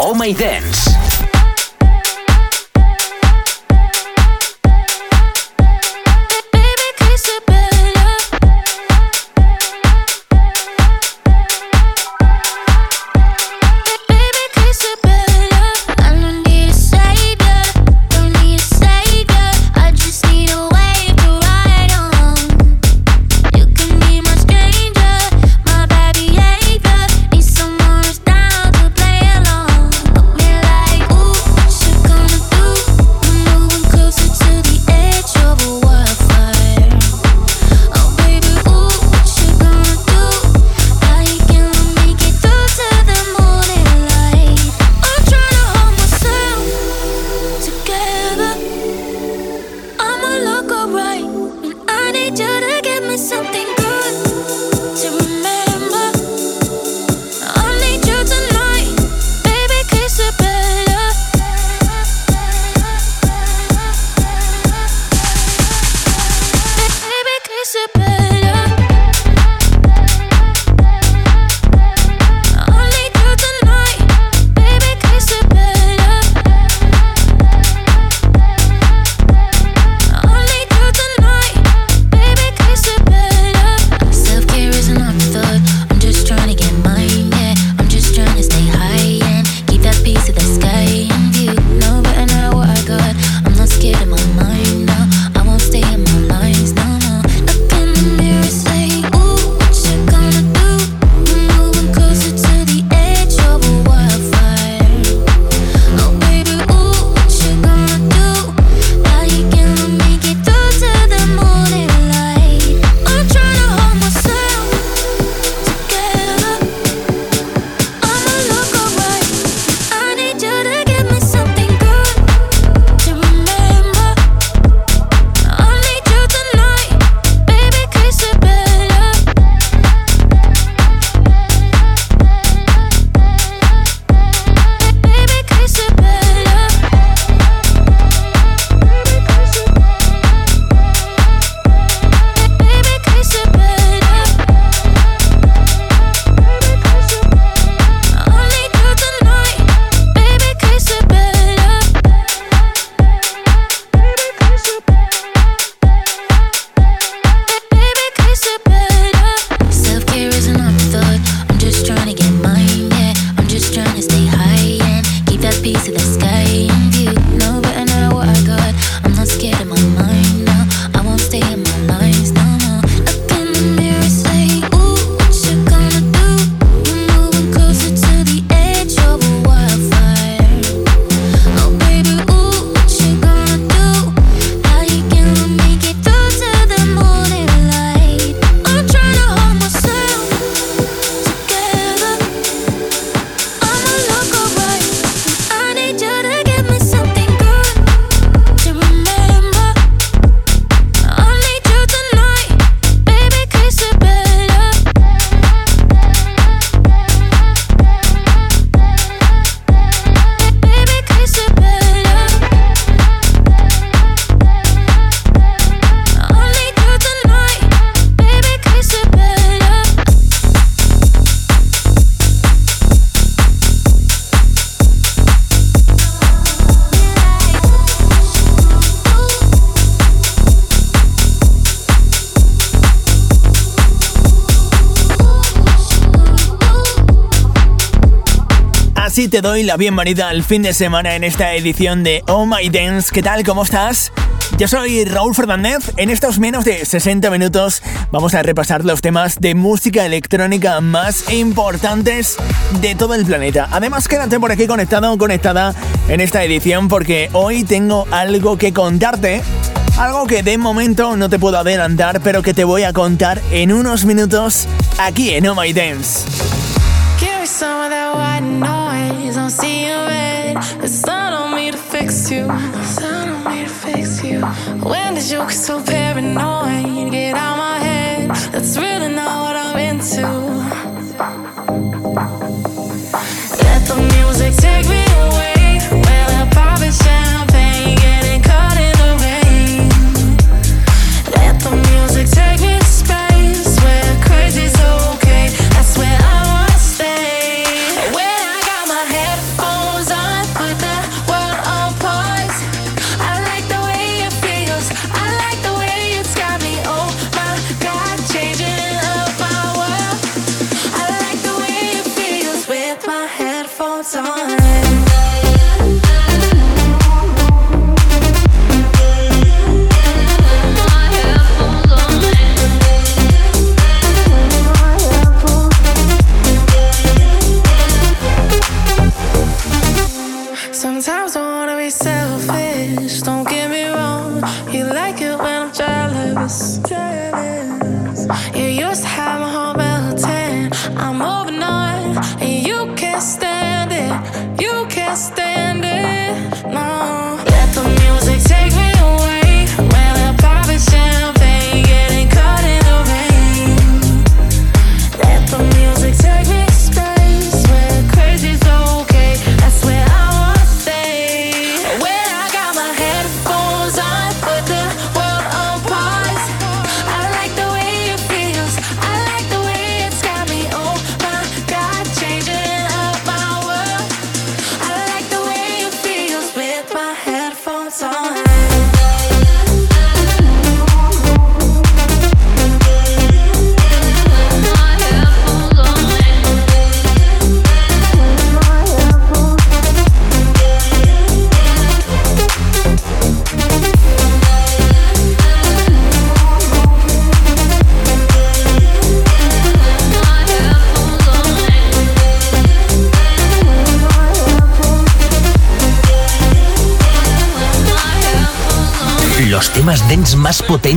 Oh My Dance. Te doy la bienvenida al fin de semana en esta edición de Oh My Dance. ¿Qué tal? ¿Cómo estás? Yo soy Raúl Fernández. En estos menos de 60 minutos vamos a repasar los temas de música electrónica más importantes de todo el planeta. Además, quédate por aquí conectado o conectada en esta edición porque hoy tengo algo que contarte. Algo que de momento no te puedo adelantar, pero que te voy a contar en unos minutos aquí en Oh My Dance. Fix. It's not on me to fix you. When did you get so paranoid? for time.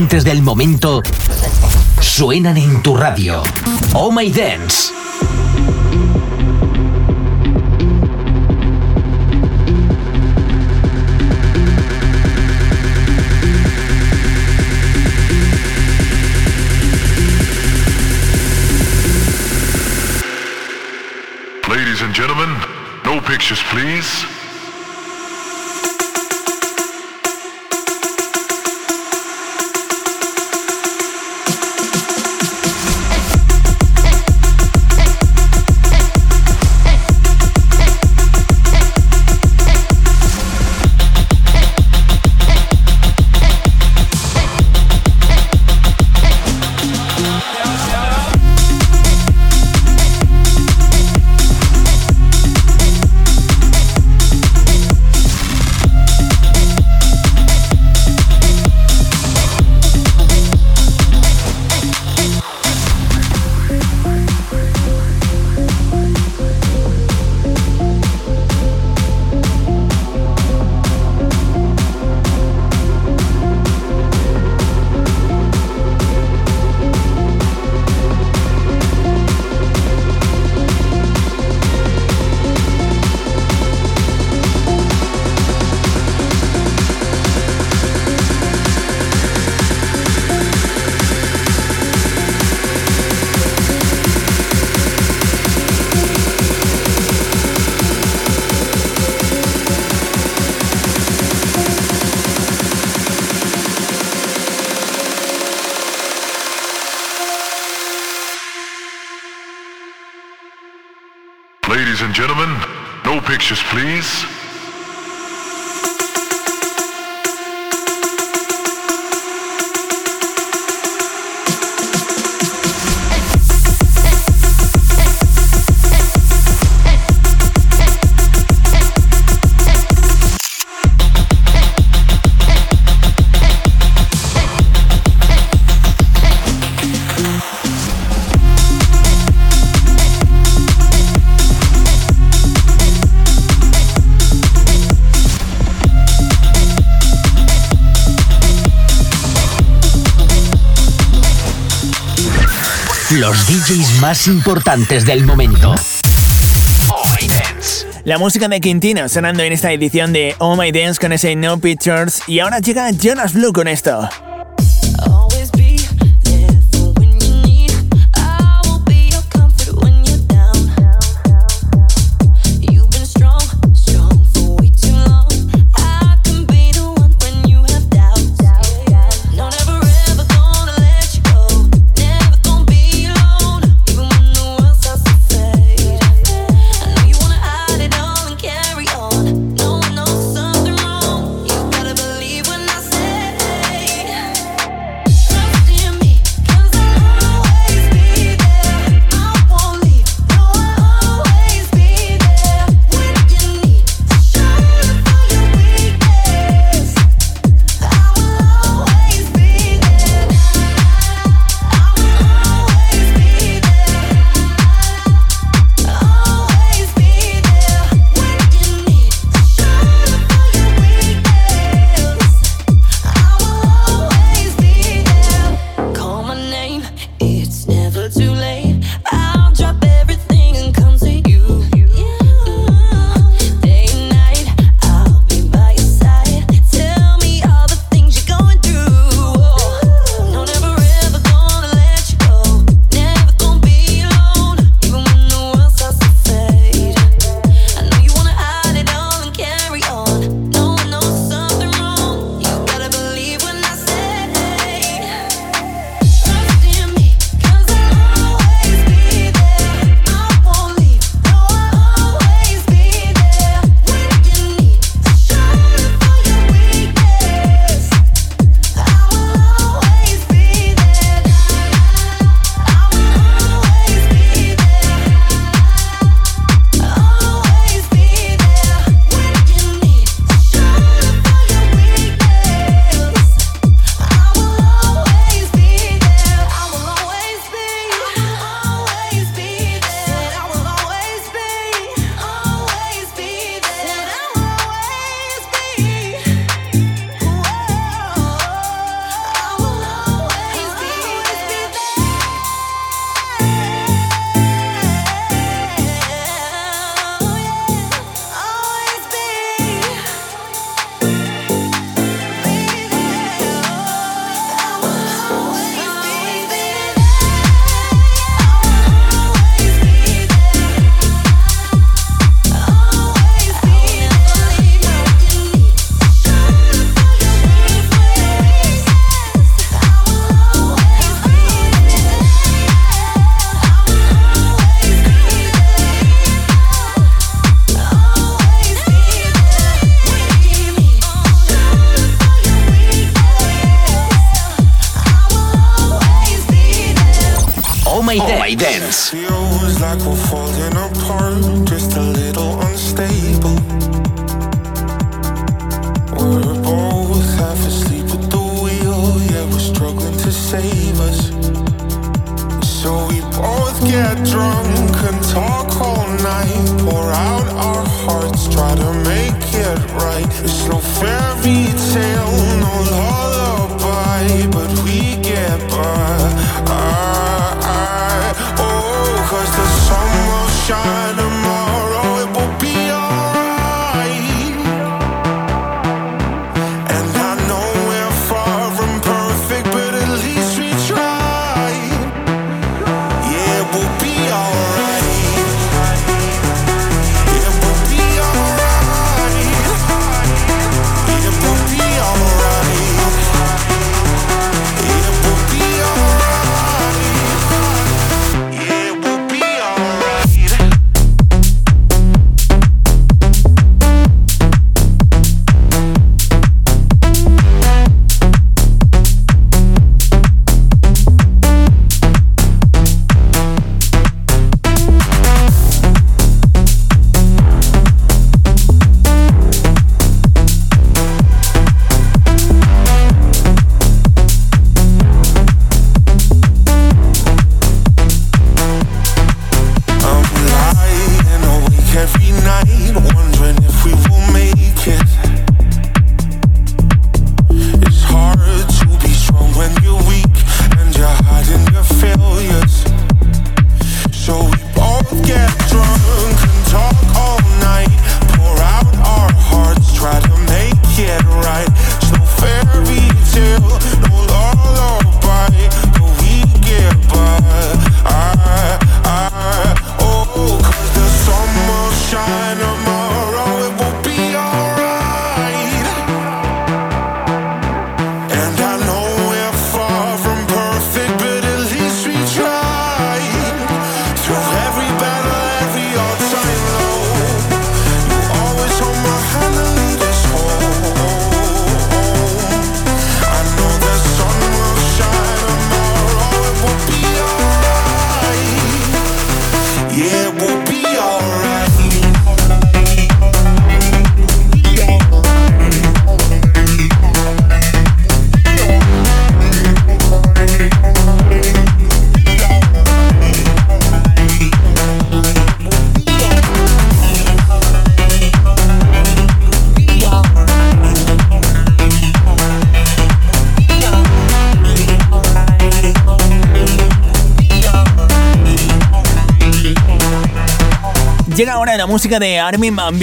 Potentes del momento suenan en tu radio. Oh My Dance. Ladies and gentlemen, no pictures please. Ladies and gentlemen, no pictures, please. Los DJs más importantes del momento. Oh My Dance. La música de Quintino sonando en esta edición de Oh My Dance con ese No Pictures. Y ahora llega Jonas Blue con esto. la música de Armin Van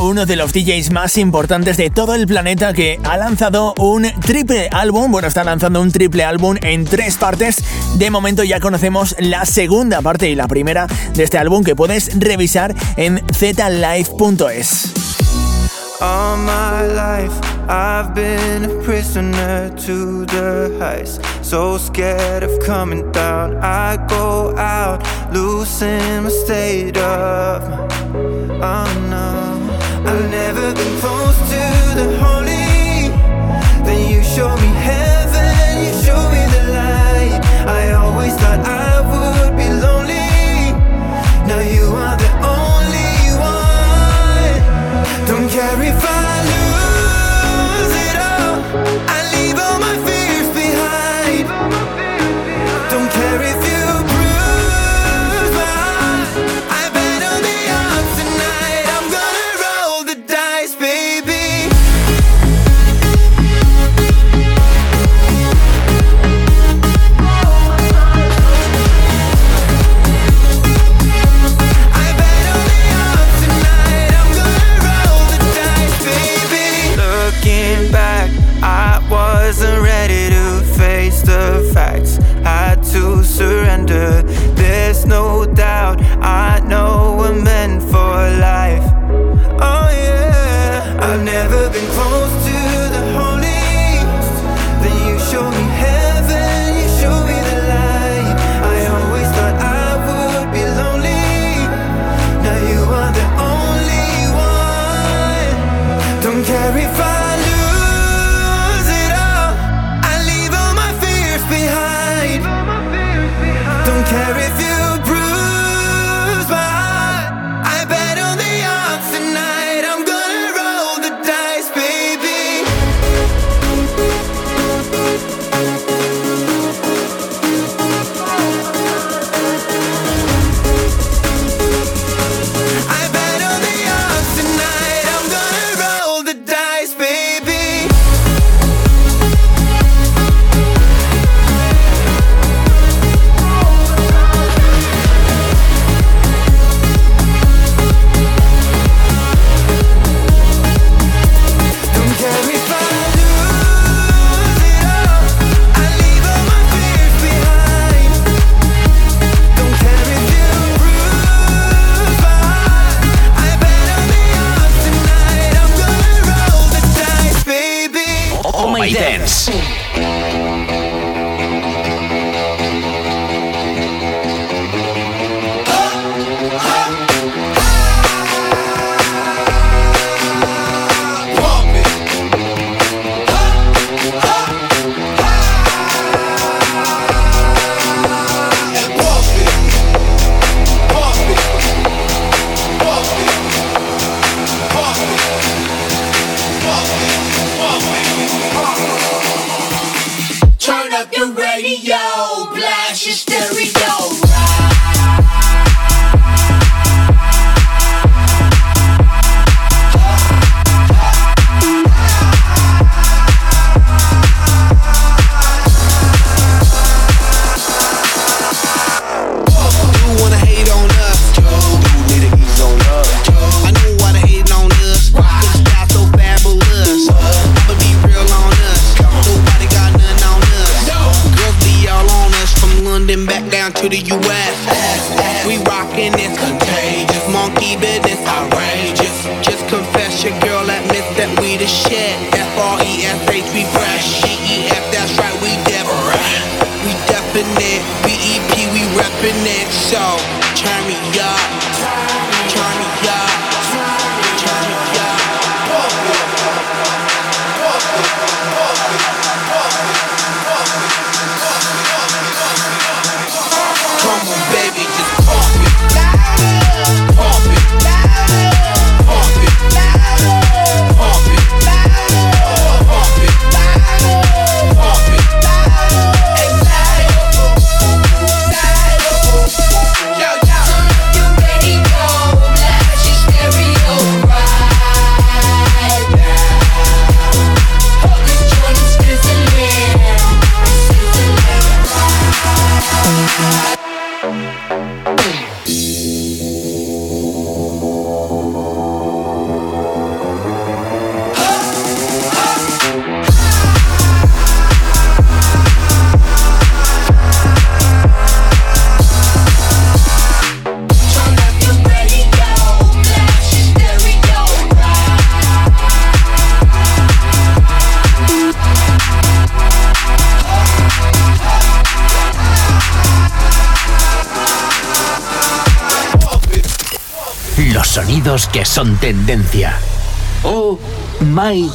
uno de los DJs más importantes de todo el planeta que ha lanzado un triple álbum, bueno, está lanzando un triple álbum en tres partes. De momento ya conocemos la segunda parte y la primera de este álbum que puedes revisar en zlife.es. So scared of coming down. I go out, losing my state of. Oh no, I've never been phone. Que son tendencia. Oh My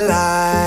Life.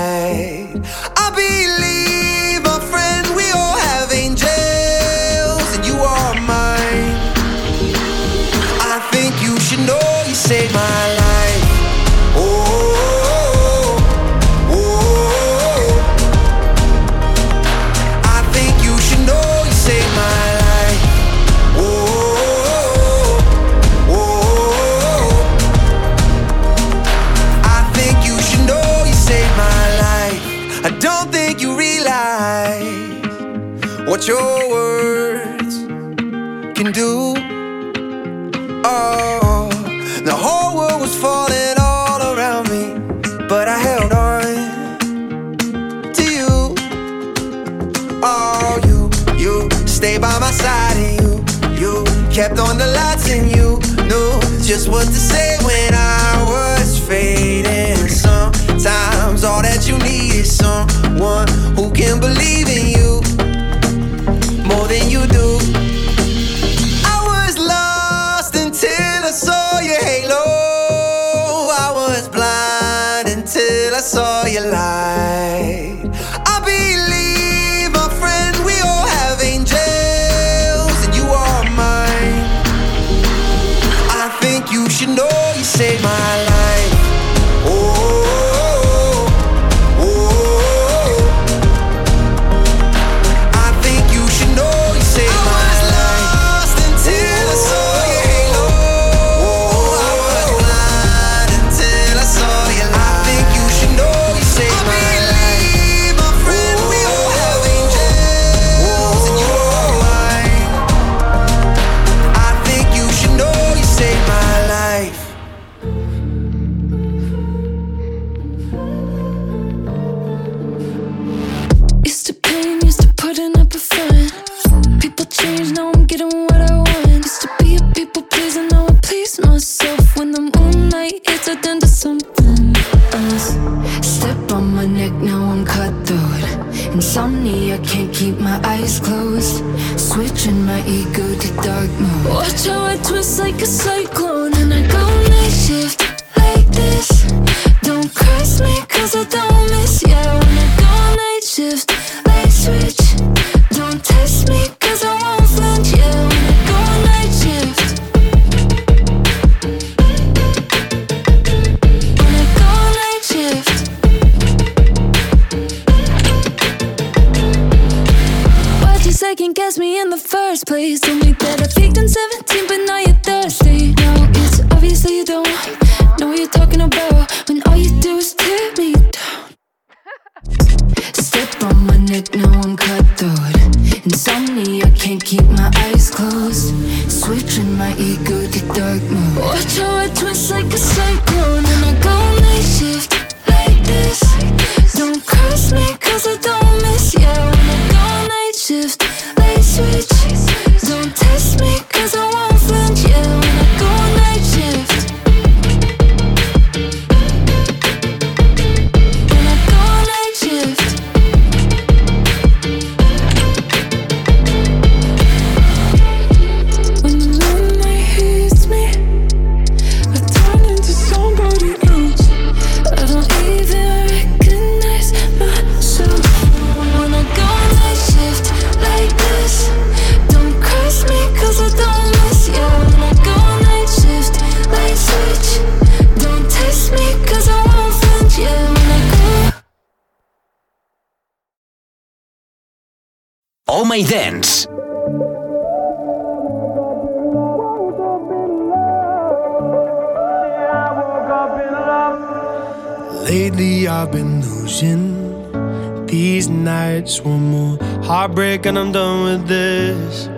kept on the lights and you. Knew just what to say Lately, I've been losing these nights. One more heartbreak, and I'm done with this.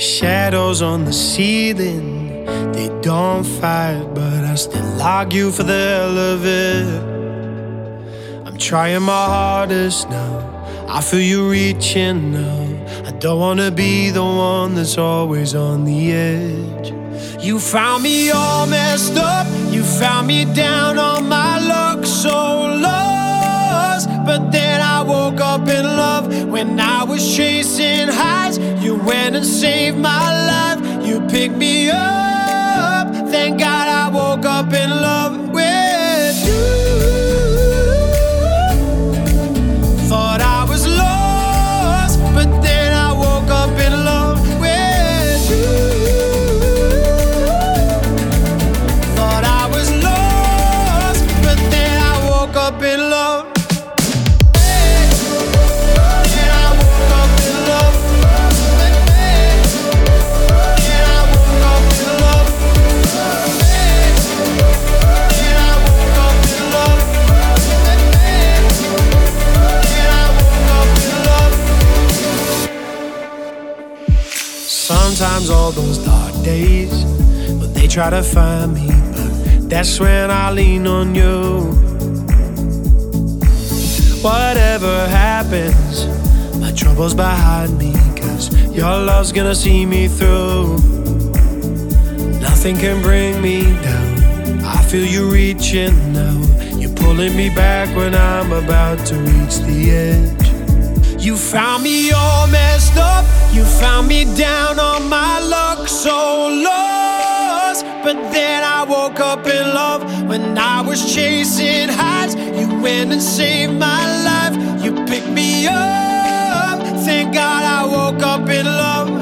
Shadows on the ceiling, they don't fight, but I still argue for the hell of it. I'm trying my hardest now I feel you reaching now. I don't wanna be the one that's always on the edge. You found me all messed up. You found me down on my luck, so lost. But then I woke up in love when I was chasing highs. You went and saved my life. You picked me up. Thank God I woke up in love with love's gonna see me through. Nothing can bring me down. I feel you reaching now. You're pulling me back when I'm about to reach the edge. You found me all messed up. You found me down on my luck, so lost. But then I woke up in love when I was chasing highs. You went and saved my life. You picked me up. Thank God I woke up in love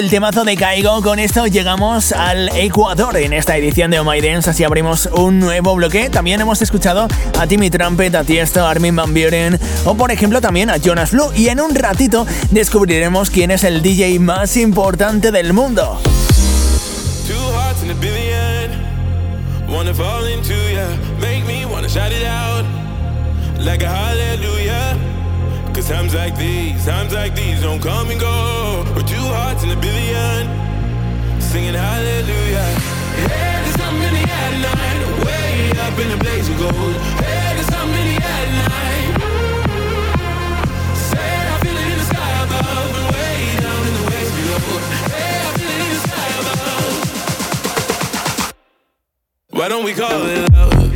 el temazo de Caigo. Con esto llegamos al Ecuador en esta edición de Oh My Dance. Así abrimos un nuevo bloque. También hemos escuchado a Timmy Trumpet, a Tiesto, a Armin Van Buren o, por ejemplo, también a Jonas Blue. Y en un ratito descubriremos quién es el DJ más importante del mundo. Times like these, times like these don't come and go. We're two hearts in a billion. Singing hallelujah. Hey, there's something in the air tonight. Way up in the blaze of gold. Hey, there's something in the tonight. Say, I feel it in the sky above. And way down in the waves below. Hey, I feel it in the sky above. Why don't we call it love?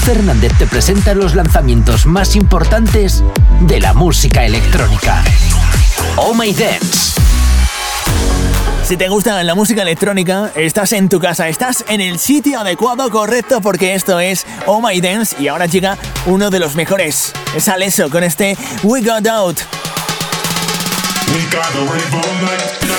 Fernández te presenta los lanzamientos más importantes de la música electrónica. Oh My Dance. Si te gusta la música electrónica, estás en tu casa, estás en el sitio adecuado, correcto, porque esto es Oh My Dance y ahora llega uno de los mejores. Es Alesso con este We Got Out. We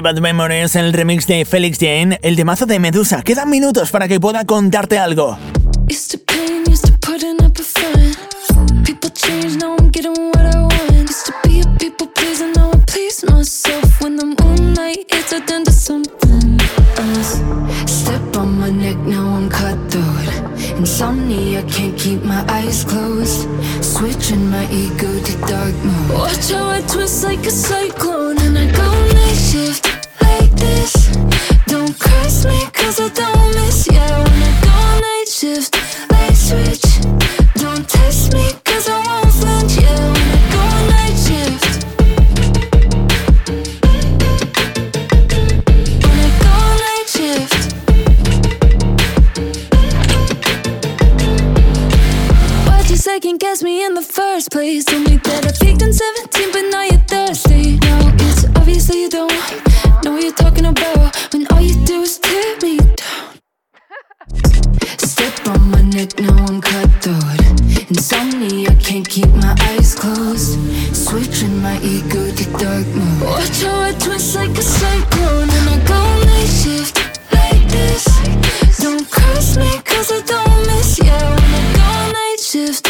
Bad Memories, el remix de Felix Jane, el temazo de Medusa. Quedan minutos para que pueda contarte algo. Insomnia, can't keep my eyes closed. Switching my ego to dark mode. Watch how I twist like a cyclone, and I go night shift. Cause I don't miss you. When I go night shift, like switch. Don't test me, cause I won't flinch. Yeah, when I go night shift. When I go night shift. Why'd you second guess me in the first place? Told me that I peaked in 17, but now you're thirsty. Now it's obvious that you don't know what you're talking about Step on my neck, now I'm cutthroat. Insomnia, I can't keep my eyes closed. Switching my ego to dark mode. Watch how I twist like a cyclone, and I go night shift like this. Don't curse me, cause I don't miss you. When I go night shift,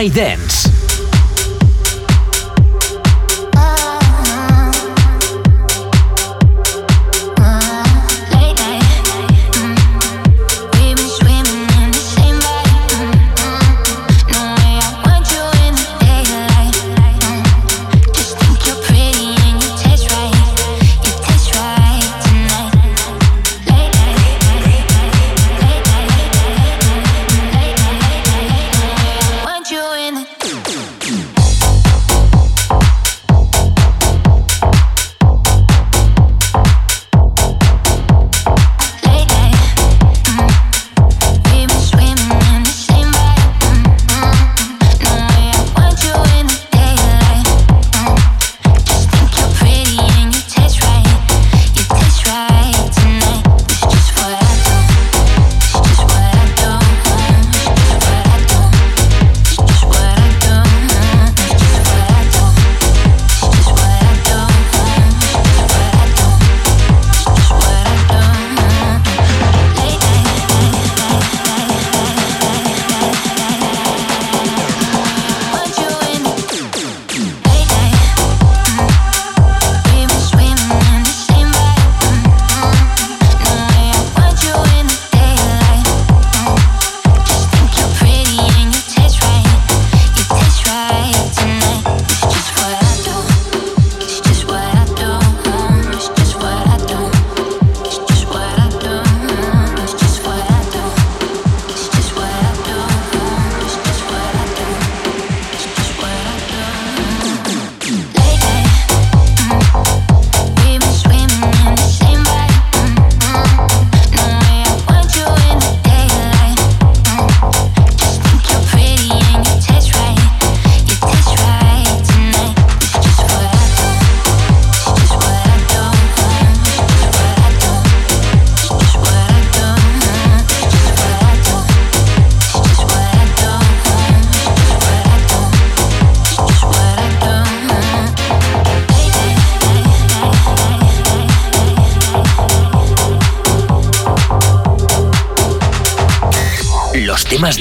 only then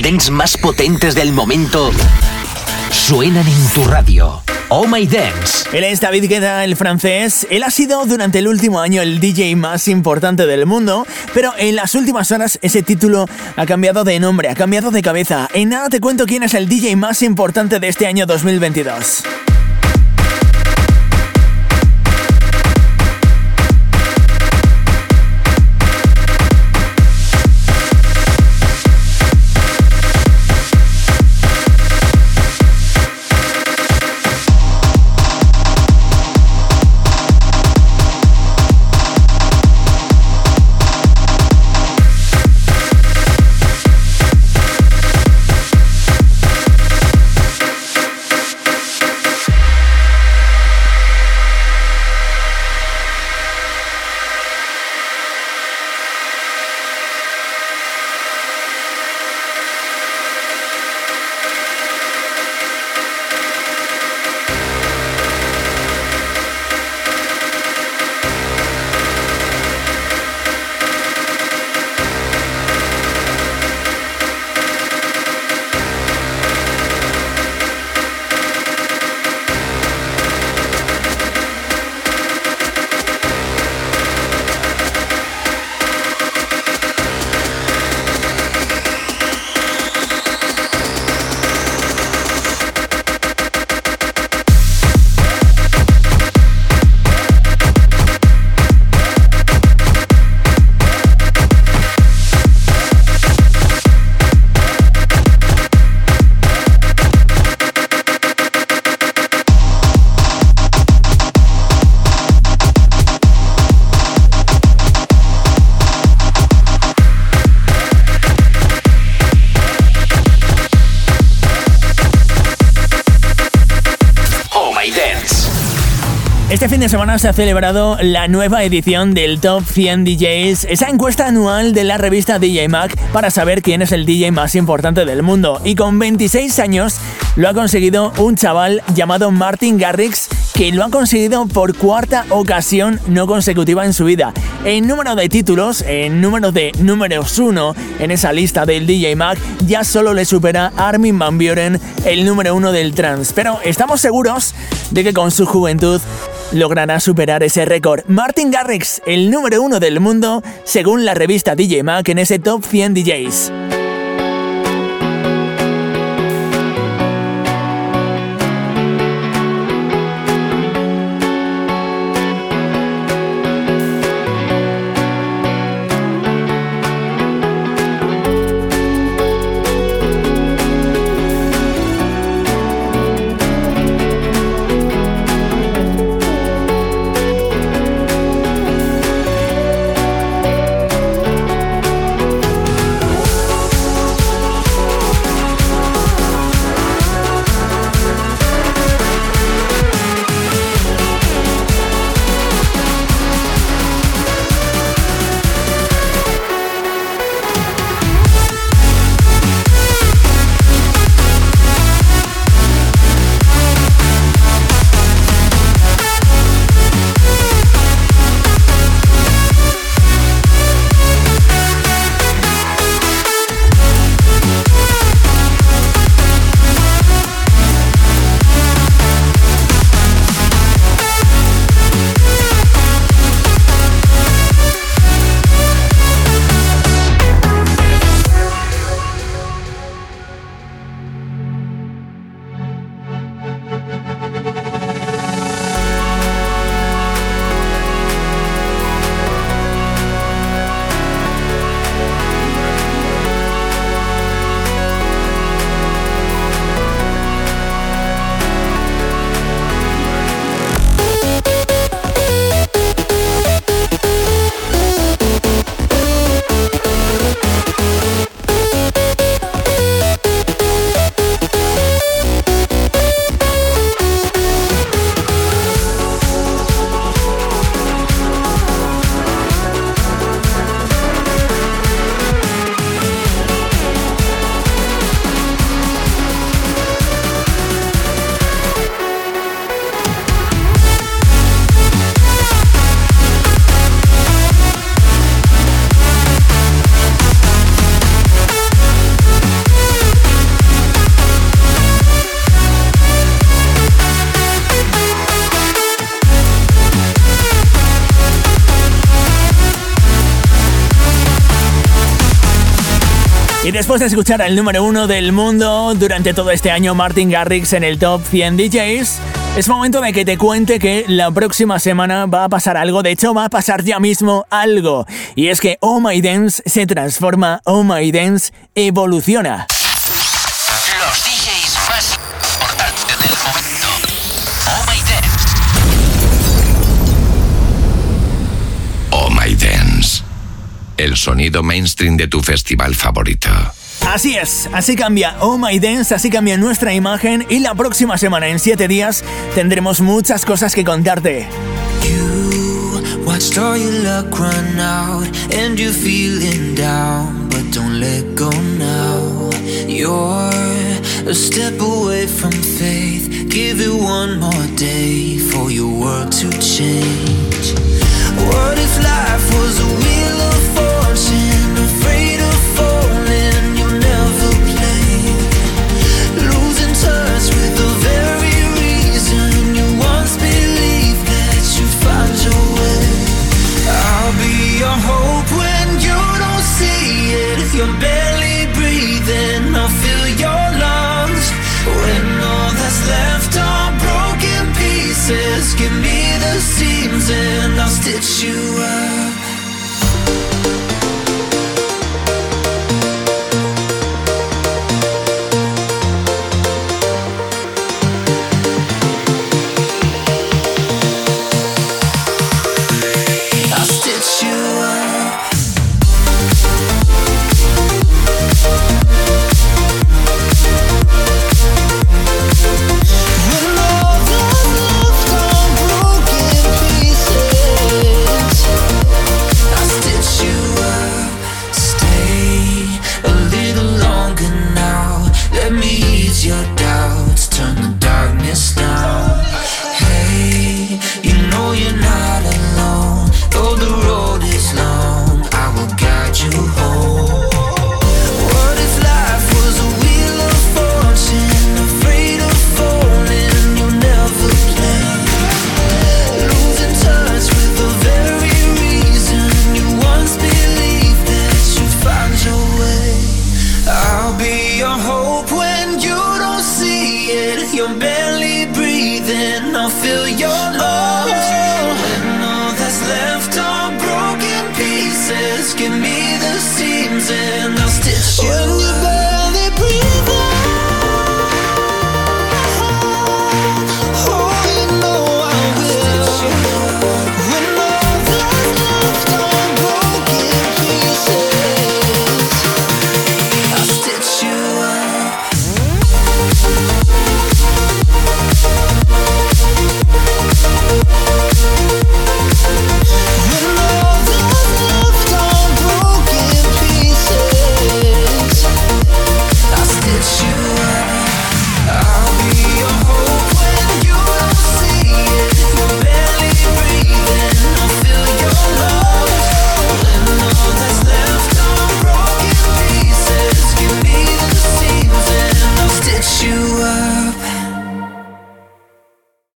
más potentes del momento suenan en tu radio. Oh My Dance. Él es David Guetta, el francés. Él ha sido durante el último año el DJ más importante del mundo, pero en las últimas horas ese título ha cambiado de nombre, ha cambiado de cabeza. En nada te cuento quién es el DJ más importante de este año 2022. Fin de semana se ha celebrado la nueva edición del Top 100 DJs, esa encuesta anual de la revista DJ Mag para saber quién es el DJ más importante del mundo. Y con 26 años lo ha conseguido un chaval llamado Martin Garrix que lo ha conseguido por cuarta ocasión no consecutiva en su vida. En número de títulos, en número de números uno en esa lista del DJ Mag, ya solo le supera Armin Van Buren, el número uno del trance. Pero estamos seguros de que con su juventud logrará superar ese récord. Martin Garrix, el número uno del mundo, según la revista DJ Mag en ese top 100 DJs. Después de escuchar al número uno del mundo durante todo este año, Martin Garrix en el top 100 DJs, es momento de que te cuente que la próxima semana va a pasar algo, de hecho va a pasar ya mismo algo. Y es que Oh My Dance se transforma, Oh My Dance evoluciona. Los DJs más importantes del momento. Oh My Dance. Oh My Dance. El sonido mainstream de tu festival favorito. Así es, así cambia Oh My Dance, así cambia nuestra imagen y la próxima semana, en 7 días, tendremos muchas cosas que contarte. You watched all your luck run out and you're feeling down, but don't let go now. You're a step away from faith. Give it one more day for your world to change. What if life was a wheel of fortune, seams and I'll stitch you up.